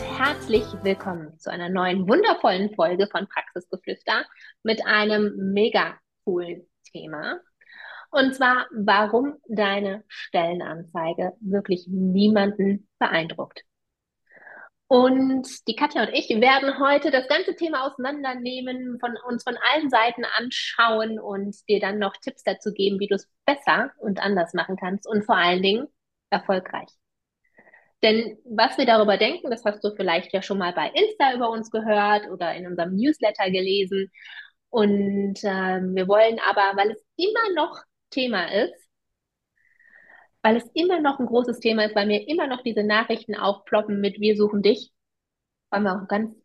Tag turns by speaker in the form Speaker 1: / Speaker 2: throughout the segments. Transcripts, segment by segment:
Speaker 1: Herzlich willkommen zu einer neuen wundervollen Folge von Praxisgeflüster mit einem mega coolen Thema. Und zwar, warum deine Stellenanzeige wirklich niemanden beeindruckt. Und die Katja und ich werden heute das ganze Thema auseinandernehmen, von uns von allen Seiten anschauen und dir dann noch Tipps dazu geben, wie du es besser und anders machen kannst und vor allen Dingen erfolgreich. Denn was wir darüber denken, das hast du vielleicht ja schon mal bei Insta über uns gehört oder in unserem Newsletter gelesen. Und äh, wir wollen aber, weil es immer noch Thema ist, weil es immer noch ein großes Thema ist, weil mir immer noch diese Nachrichten aufploppen mit Wir suchen dich, wollen wir auch ganz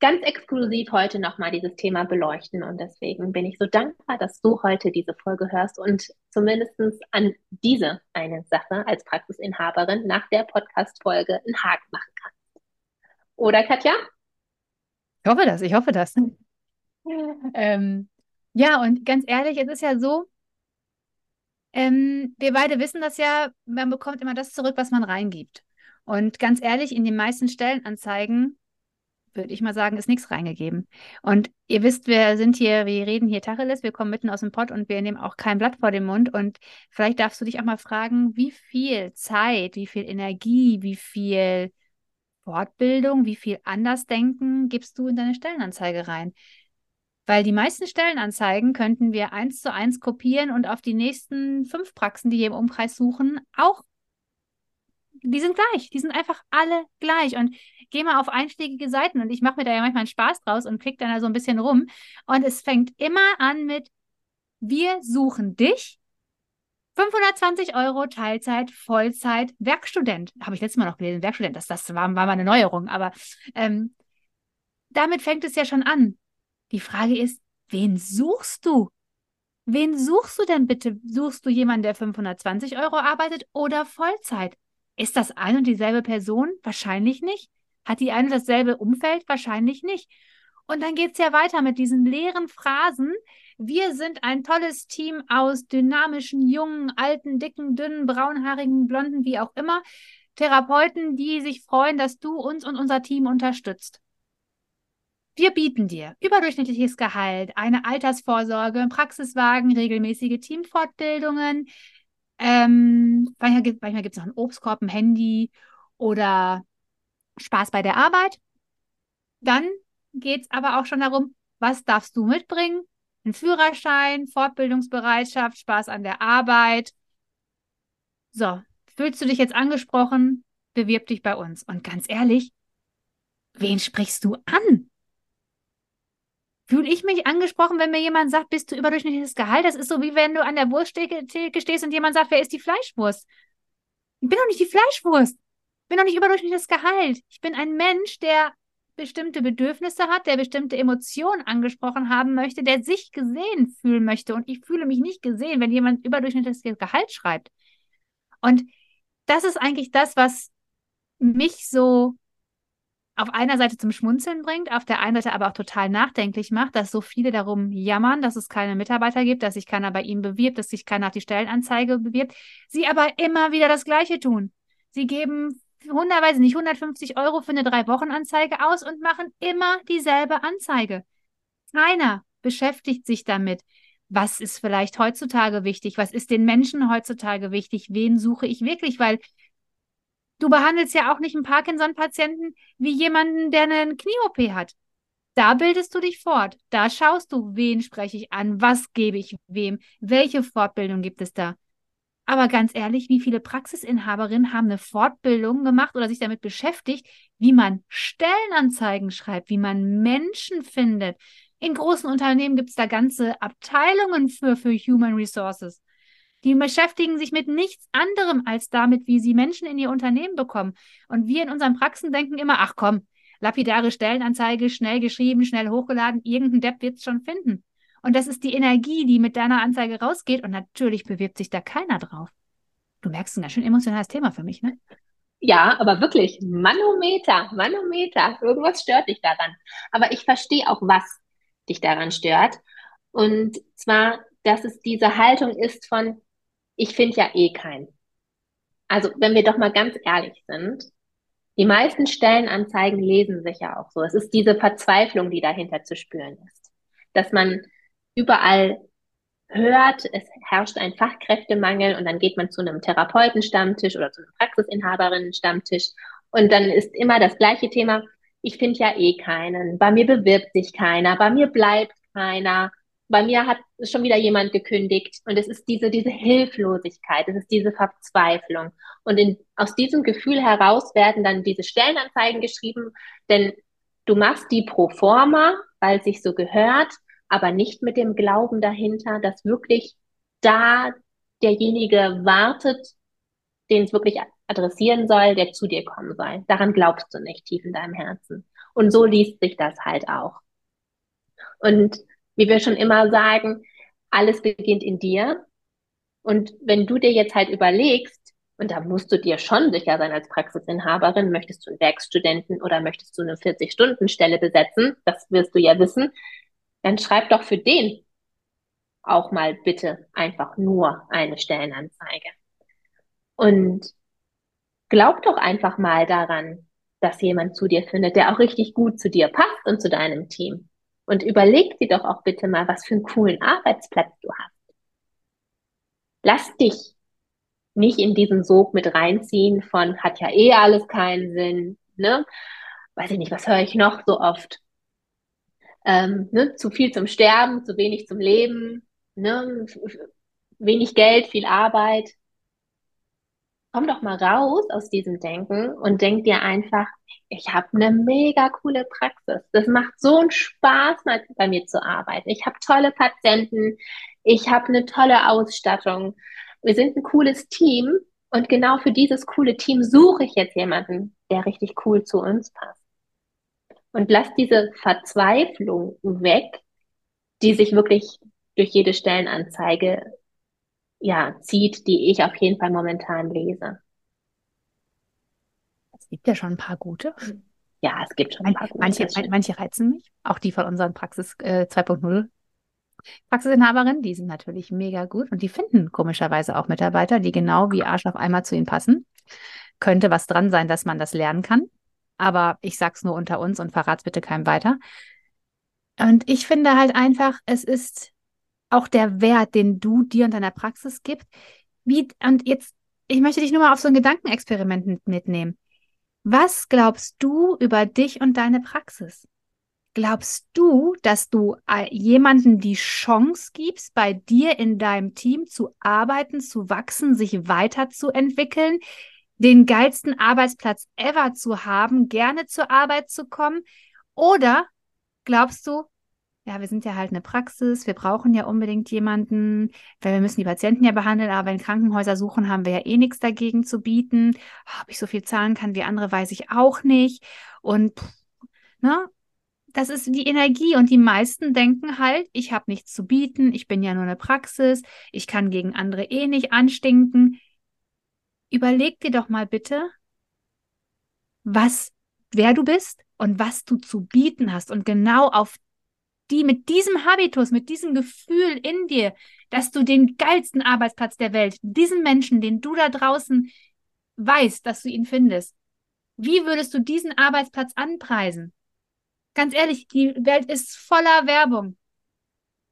Speaker 1: ganz exklusiv heute nochmal dieses Thema beleuchten. Und deswegen bin ich so dankbar, dass du heute diese Folge hörst und zumindest an diese eine Sache als Praxisinhaberin nach der Podcast-Folge einen Haken machen kannst. Oder Katja?
Speaker 2: Ich hoffe das, ich hoffe das. ähm, ja, und ganz ehrlich, es ist ja so, ähm, wir beide wissen das ja, man bekommt immer das zurück, was man reingibt. Und ganz ehrlich, in den meisten Stellenanzeigen würde ich mal sagen, ist nichts reingegeben. Und ihr wisst, wir sind hier, wir reden hier Tacheles, wir kommen mitten aus dem Pott und wir nehmen auch kein Blatt vor den Mund. Und vielleicht darfst du dich auch mal fragen, wie viel Zeit, wie viel Energie, wie viel Fortbildung, wie viel Andersdenken gibst du in deine Stellenanzeige rein? Weil die meisten Stellenanzeigen könnten wir eins zu eins kopieren und auf die nächsten fünf Praxen, die hier im Umkreis suchen, auch die sind gleich. Die sind einfach alle gleich. Und geh mal auf einschlägige Seiten und ich mache mir da ja manchmal einen Spaß draus und klick dann da so ein bisschen rum. Und es fängt immer an mit, wir suchen dich. 520 Euro Teilzeit, Vollzeit, Werkstudent. Habe ich letztes Mal noch gelesen, Werkstudent. Das, das war, war mal eine Neuerung. Aber ähm, damit fängt es ja schon an. Die Frage ist, wen suchst du? Wen suchst du denn bitte? Suchst du jemanden, der 520 Euro arbeitet oder Vollzeit? Ist das ein und dieselbe Person? Wahrscheinlich nicht. Hat die eine dasselbe Umfeld? Wahrscheinlich nicht. Und dann geht es ja weiter mit diesen leeren Phrasen. Wir sind ein tolles Team aus dynamischen, jungen, alten, dicken, dünnen, braunhaarigen, blonden, wie auch immer, Therapeuten, die sich freuen, dass du uns und unser Team unterstützt. Wir bieten dir überdurchschnittliches Gehalt, eine Altersvorsorge, Praxiswagen, regelmäßige Teamfortbildungen, ähm, manchmal gibt es noch einen Obstkorb, ein Handy oder Spaß bei der Arbeit. Dann geht es aber auch schon darum, was darfst du mitbringen? Ein Führerschein, Fortbildungsbereitschaft, Spaß an der Arbeit. So, fühlst du dich jetzt angesprochen? Bewirb dich bei uns. Und ganz ehrlich, wen sprichst du an? Fühle ich mich angesprochen, wenn mir jemand sagt, bist du überdurchschnittliches Gehalt? Das ist so, wie wenn du an der Wursttheke stehst und jemand sagt, wer ist die Fleischwurst? Ich bin doch nicht die Fleischwurst. Ich bin doch nicht überdurchschnittliches Gehalt. Ich bin ein Mensch, der bestimmte Bedürfnisse hat, der bestimmte Emotionen angesprochen haben möchte, der sich gesehen fühlen möchte. Und ich fühle mich nicht gesehen, wenn jemand überdurchschnittliches Gehalt schreibt. Und das ist eigentlich das, was mich so auf einer Seite zum Schmunzeln bringt, auf der einen Seite aber auch total nachdenklich macht, dass so viele darum jammern, dass es keine Mitarbeiter gibt, dass sich keiner bei ihnen bewirbt, dass sich keiner auf die Stellenanzeige bewirbt, sie aber immer wieder das Gleiche tun. Sie geben hundertweise nicht 150 Euro für eine Drei-Wochen-Anzeige aus und machen immer dieselbe Anzeige. Keiner beschäftigt sich damit. Was ist vielleicht heutzutage wichtig? Was ist den Menschen heutzutage wichtig? Wen suche ich wirklich? Weil Du behandelst ja auch nicht einen Parkinson-Patienten wie jemanden, der eine Knie-OP hat. Da bildest du dich fort. Da schaust du, wen spreche ich an, was gebe ich wem, welche Fortbildung gibt es da. Aber ganz ehrlich, wie viele Praxisinhaberinnen haben eine Fortbildung gemacht oder sich damit beschäftigt, wie man Stellenanzeigen schreibt, wie man Menschen findet. In großen Unternehmen gibt es da ganze Abteilungen für, für Human Resources. Die beschäftigen sich mit nichts anderem als damit, wie sie Menschen in ihr Unternehmen bekommen. Und wir in unseren Praxen denken immer, ach komm, lapidare Stellenanzeige, schnell geschrieben, schnell hochgeladen, irgendein Depp wird es schon finden. Und das ist die Energie, die mit deiner Anzeige rausgeht. Und natürlich bewirbt sich da keiner drauf. Du merkst ein ganz schön emotionales Thema für mich, ne?
Speaker 1: Ja, aber wirklich, Manometer, Manometer, irgendwas stört dich daran. Aber ich verstehe auch, was dich daran stört. Und zwar, dass es diese Haltung ist von, ich finde ja eh keinen. Also, wenn wir doch mal ganz ehrlich sind, die meisten Stellenanzeigen lesen sich ja auch so. Es ist diese Verzweiflung, die dahinter zu spüren ist. Dass man überall hört, es herrscht ein Fachkräftemangel und dann geht man zu einem Therapeutenstammtisch oder zu einem Praxisinhaberinnenstammtisch und dann ist immer das gleiche Thema. Ich finde ja eh keinen. Bei mir bewirbt sich keiner. Bei mir bleibt keiner. Bei mir hat schon wieder jemand gekündigt. Und es ist diese, diese Hilflosigkeit. Es ist diese Verzweiflung. Und in, aus diesem Gefühl heraus werden dann diese Stellenanzeigen geschrieben, denn du machst die pro forma, weil es sich so gehört aber nicht mit dem Glauben dahinter, dass wirklich da derjenige wartet, den es wirklich adressieren soll, der zu dir kommen soll. Daran glaubst du nicht tief in deinem Herzen. Und so liest sich das halt auch. Und wie wir schon immer sagen, alles beginnt in dir. Und wenn du dir jetzt halt überlegst, und da musst du dir schon sicher sein als Praxisinhaberin, möchtest du einen Werkstudenten oder möchtest du eine 40-Stunden-Stelle besetzen, das wirst du ja wissen, dann schreib doch für den auch mal bitte einfach nur eine Stellenanzeige. Und glaub doch einfach mal daran, dass jemand zu dir findet, der auch richtig gut zu dir passt und zu deinem Team. Und überleg dir doch auch bitte mal, was für einen coolen Arbeitsplatz du hast. Lass dich nicht in diesen Sog mit reinziehen von hat ja eh alles keinen Sinn, ne? Weiß ich nicht, was höre ich noch so oft? ähm, ne, zu viel zum Sterben, zu wenig zum Leben, ne, wenig Geld, viel Arbeit. Komm doch mal raus aus diesem Denken und denk dir einfach, ich habe eine mega coole Praxis. Das macht so einen Spaß, mal bei mir zu arbeiten. Ich habe tolle Patienten, ich habe eine tolle Ausstattung. Wir sind ein cooles Team und genau für dieses coole Team suche ich jetzt jemanden, der richtig cool zu uns passt und lass diese Verzweiflung weg, die sich wirklich durch jede Stellenanzeige ja, zieht, die ich auf jeden Fall momentan lese.
Speaker 2: Es gibt ja schon ein paar gute.
Speaker 1: Ja, es gibt schon ein paar
Speaker 2: gute. Manche, manche reizen mich, auch die von unseren Praxis äh, 2.0 Praxisinhaberinnen, die sind natürlich mega gut und die finden komischerweise auch Mitarbeiter, die genau wie Arsch auf einmal zu ihnen passen. Könnte was dran sein, dass man das lernen kann aber ich sag's nur unter uns und verrat's bitte keinem weiter. Und ich finde halt einfach, es ist auch der Wert, den du dir und deiner Praxis gibst. Wie, und jetzt, ich möchte dich nur mal auf so ein Gedankenexperiment mitnehmen. Was glaubst du über dich und deine Praxis? Glaubst du, dass du äh, jemanden die Chance gibst, bei dir in deinem Team zu arbeiten, zu wachsen, sich weiterzuentwickeln, den geilsten Arbeitsplatz ever zu haben, gerne zur Arbeit zu kommen? Oder glaubst du, ja, wir sind ja halt eine Praxis, wir brauchen ja unbedingt jemanden, weil wir müssen die Patienten ja behandeln, aber wenn Krankenhäuser suchen, haben wir ja eh nichts dagegen zu bieten. Ob ich so viel zahlen kann wie andere, weiß ich auch nicht. Und ne, das ist die Energie. Und die meisten denken halt, ich habe nichts zu bieten, ich bin ja nur eine Praxis, ich kann gegen andere eh nicht anstinken. Überleg dir doch mal bitte, was, wer du bist und was du zu bieten hast. Und genau auf die mit diesem Habitus, mit diesem Gefühl in dir, dass du den geilsten Arbeitsplatz der Welt, diesen Menschen, den du da draußen weißt, dass du ihn findest, wie würdest du diesen Arbeitsplatz anpreisen? Ganz ehrlich, die Welt ist voller Werbung.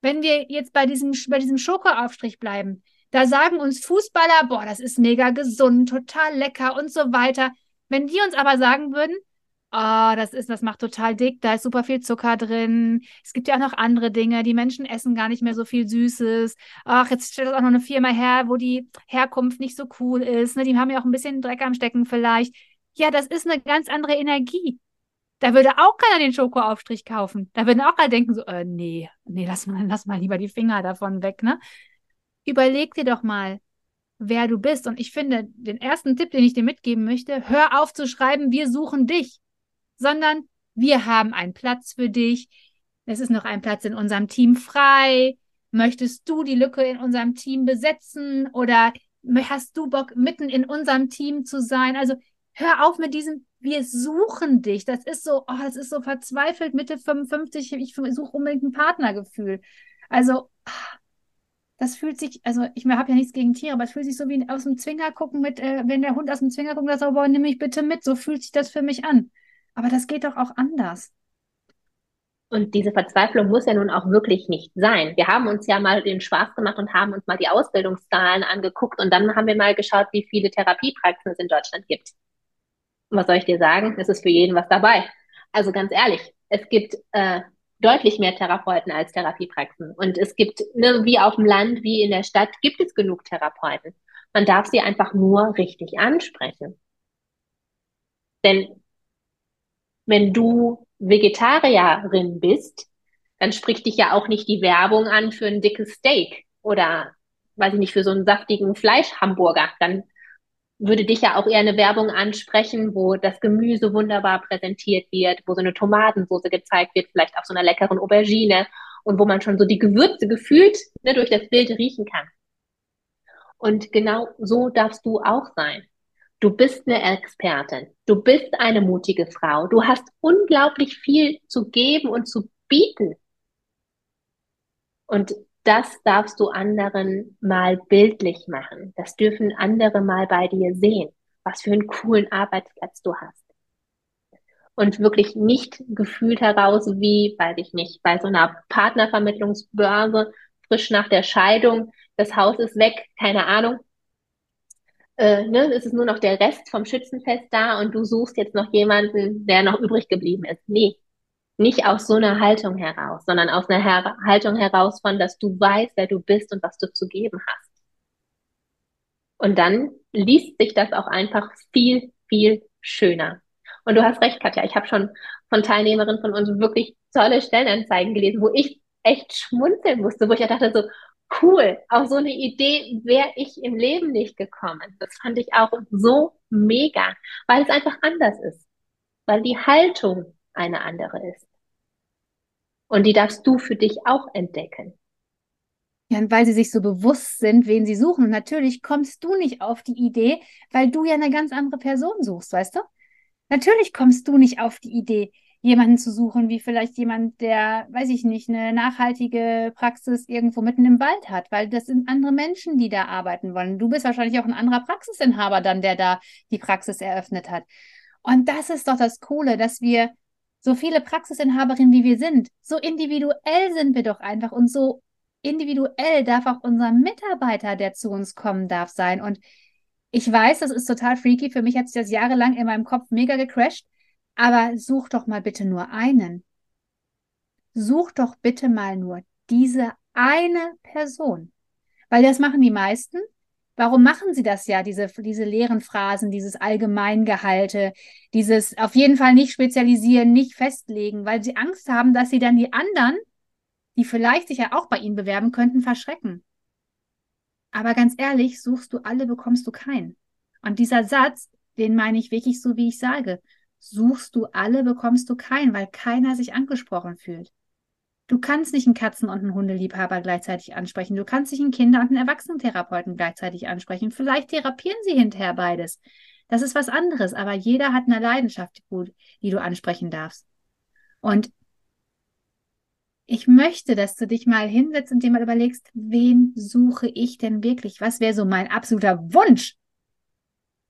Speaker 2: Wenn wir jetzt bei diesem, bei diesem Schokoaufstrich bleiben, da sagen uns Fußballer, boah, das ist mega gesund, total lecker und so weiter. Wenn die uns aber sagen würden, oh, das ist, das macht total dick, da ist super viel Zucker drin. Es gibt ja auch noch andere Dinge. Die Menschen essen gar nicht mehr so viel Süßes. Ach, jetzt stellt auch noch eine Firma her, wo die Herkunft nicht so cool ist. Ne? Die haben ja auch ein bisschen Dreck am Stecken vielleicht. Ja, das ist eine ganz andere Energie. Da würde auch keiner den Schokoaufstrich kaufen. Da würden auch alle denken so, äh, nee, nee, lass mal, lass mal lieber die Finger davon weg, ne? überleg dir doch mal, wer du bist. Und ich finde, den ersten Tipp, den ich dir mitgeben möchte, hör auf zu schreiben, wir suchen dich, sondern wir haben einen Platz für dich. Es ist noch ein Platz in unserem Team frei. Möchtest du die Lücke in unserem Team besetzen oder hast du Bock, mitten in unserem Team zu sein? Also hör auf mit diesem, wir suchen dich. Das ist so, oh, das ist so verzweifelt, Mitte 55, ich suche unbedingt ein Partnergefühl. Also, das fühlt sich, also ich habe ja nichts gegen Tiere, aber es fühlt sich so wie aus dem Zwinger gucken mit, äh, wenn der Hund aus dem Zwinger guckt, sagt, boah, nimm mich bitte mit. So fühlt sich das für mich an. Aber das geht doch auch anders.
Speaker 1: Und diese Verzweiflung muss ja nun auch wirklich nicht sein. Wir haben uns ja mal den Spaß gemacht und haben uns mal die Ausbildungszahlen angeguckt und dann haben wir mal geschaut, wie viele Therapiepraxen es in Deutschland gibt. Und was soll ich dir sagen? Es ist für jeden was dabei. Also ganz ehrlich, es gibt äh, deutlich mehr Therapeuten als Therapiepraxen. Und es gibt, ne, wie auf dem Land, wie in der Stadt, gibt es genug Therapeuten. Man darf sie einfach nur richtig ansprechen. Denn wenn du Vegetarierin bist, dann spricht dich ja auch nicht die Werbung an für ein dickes Steak oder, weiß ich nicht, für so einen saftigen Fleischhamburger. Dann würde dich ja auch eher eine Werbung ansprechen, wo das Gemüse wunderbar präsentiert wird, wo so eine Tomatensoße gezeigt wird, vielleicht auf so einer leckeren Aubergine und wo man schon so die Gewürze gefühlt ne, durch das Bild riechen kann. Und genau so darfst du auch sein. Du bist eine Expertin. Du bist eine mutige Frau. Du hast unglaublich viel zu geben und zu bieten. Und das darfst du anderen mal bildlich machen. Das dürfen andere mal bei dir sehen, was für einen coolen Arbeitsplatz du hast. Und wirklich nicht gefühlt heraus wie, weiß ich nicht, bei so einer Partnervermittlungsbörse, frisch nach der Scheidung, das Haus ist weg, keine Ahnung. Äh, ne, es ist nur noch der Rest vom Schützenfest da und du suchst jetzt noch jemanden, der noch übrig geblieben ist. Nee, nicht aus so einer Haltung heraus, sondern aus einer Her Haltung heraus von, dass du weißt, wer du bist und was du zu geben hast. Und dann liest sich das auch einfach viel, viel schöner. Und du hast recht, Katja, ich habe schon von Teilnehmerinnen von uns wirklich tolle Stellenanzeigen gelesen, wo ich echt schmunzeln musste, wo ich dachte so, cool, auf so eine Idee wäre ich im Leben nicht gekommen. Das fand ich auch so mega, weil es einfach anders ist, weil die Haltung eine andere ist. Und die darfst du für dich auch entdecken.
Speaker 2: Ja, und weil sie sich so bewusst sind, wen sie suchen. Natürlich kommst du nicht auf die Idee, weil du ja eine ganz andere Person suchst, weißt du? Natürlich kommst du nicht auf die Idee, jemanden zu suchen, wie vielleicht jemand, der, weiß ich nicht, eine nachhaltige Praxis irgendwo mitten im Wald hat, weil das sind andere Menschen, die da arbeiten wollen. Du bist wahrscheinlich auch ein anderer Praxisinhaber dann, der da die Praxis eröffnet hat. Und das ist doch das Coole, dass wir so viele Praxisinhaberinnen wie wir sind, so individuell sind wir doch einfach und so individuell darf auch unser Mitarbeiter, der zu uns kommen darf, sein. Und ich weiß, das ist total freaky. Für mich hat sich das jahrelang in meinem Kopf mega gecrashed. Aber such doch mal bitte nur einen. Such doch bitte mal nur diese eine Person. Weil das machen die meisten. Warum machen sie das ja, diese, diese leeren Phrasen, dieses Allgemeingehalte, dieses auf jeden Fall nicht spezialisieren, nicht festlegen, weil sie Angst haben, dass sie dann die anderen, die vielleicht sich ja auch bei ihnen bewerben könnten, verschrecken. Aber ganz ehrlich, suchst du alle, bekommst du keinen. Und dieser Satz, den meine ich wirklich so, wie ich sage. Suchst du alle, bekommst du keinen, weil keiner sich angesprochen fühlt. Du kannst nicht einen Katzen- und einen Hundeliebhaber gleichzeitig ansprechen. Du kannst nicht einen Kinder- und einen Erwachsenentherapeuten gleichzeitig ansprechen. Vielleicht therapieren sie hinterher beides. Das ist was anderes, aber jeder hat eine Leidenschaft, die du ansprechen darfst. Und ich möchte, dass du dich mal hinsetzt und dir mal überlegst, wen suche ich denn wirklich? Was wäre so mein absoluter Wunsch?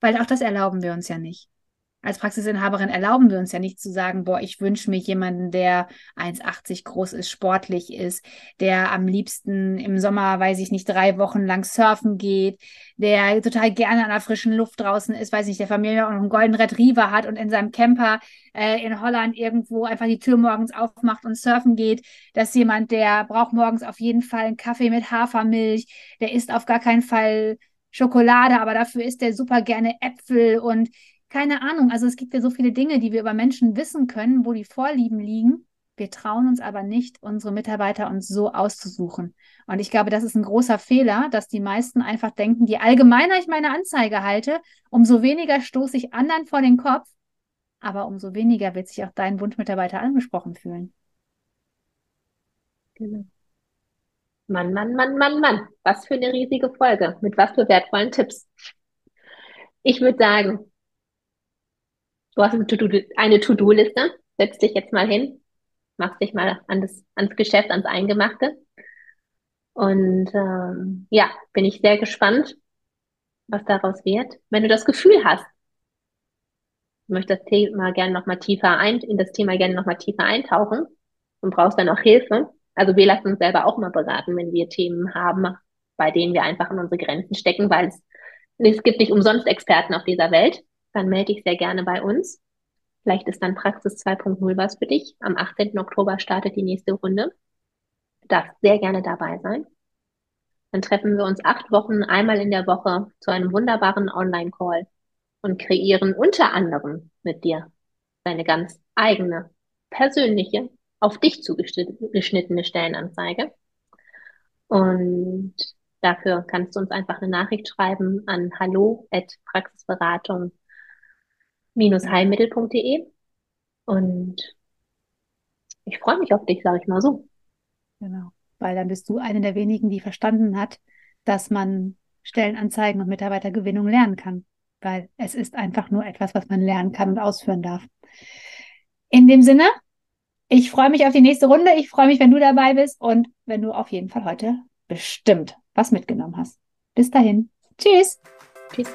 Speaker 2: Weil auch das erlauben wir uns ja nicht als Praxisinhaberin erlauben wir uns ja nicht zu sagen, boah, ich wünsche mir jemanden, der 1,80 groß ist, sportlich ist, der am liebsten im Sommer, weiß ich nicht, drei Wochen lang surfen geht, der total gerne an der frischen Luft draußen ist, weiß ich nicht, der Familie auch noch einen Golden Retriever hat und in seinem Camper äh, in Holland irgendwo einfach die Tür morgens aufmacht und surfen geht. Das ist jemand, der braucht morgens auf jeden Fall einen Kaffee mit Hafermilch, der isst auf gar keinen Fall Schokolade, aber dafür isst er super gerne Äpfel und keine Ahnung. Also es gibt ja so viele Dinge, die wir über Menschen wissen können, wo die Vorlieben liegen. Wir trauen uns aber nicht, unsere Mitarbeiter uns so auszusuchen. Und ich glaube, das ist ein großer Fehler, dass die meisten einfach denken, je allgemeiner ich meine Anzeige halte, umso weniger stoße ich anderen vor den Kopf, aber umso weniger wird sich auch dein Wunschmitarbeiter angesprochen fühlen.
Speaker 1: Genau. Mann, Mann, Mann, Mann, Mann. Was für eine riesige Folge. Mit was für wertvollen Tipps. Ich würde sagen, du hast eine To-Do-Liste. Setz dich jetzt mal hin, machst dich mal an das, ans Geschäft, ans Eingemachte. Und ähm, ja, bin ich sehr gespannt, was daraus wird. Wenn du das Gefühl hast, du möchtest das Thema gerne noch mal tiefer ein, in das Thema gerne noch mal tiefer eintauchen und brauchst dann auch Hilfe. Also wir lassen uns selber auch mal beraten, wenn wir Themen haben, bei denen wir einfach in unsere Grenzen stecken, weil es, es gibt nicht umsonst Experten auf dieser Welt. Dann melde dich sehr gerne bei uns. Vielleicht ist dann Praxis 2.0 was für dich. Am 18. Oktober startet die nächste Runde. Du darfst sehr gerne dabei sein. Dann treffen wir uns acht Wochen einmal in der Woche zu einem wunderbaren Online-Call und kreieren unter anderem mit dir deine ganz eigene, persönliche, auf dich zugeschnittene Stellenanzeige. Und dafür kannst du uns einfach eine Nachricht schreiben an hallo at praxisberatung heilmittel.de und ich freue mich auf dich, sage ich mal so.
Speaker 2: Genau, weil dann bist du eine der wenigen, die verstanden hat, dass man Stellenanzeigen und Mitarbeitergewinnung lernen kann, weil es ist einfach nur etwas, was man lernen kann und ausführen darf. In dem Sinne, ich freue mich auf die nächste Runde. Ich freue mich, wenn du dabei bist und wenn du auf jeden Fall heute bestimmt was mitgenommen hast. Bis dahin. Tschüss. Tschüss.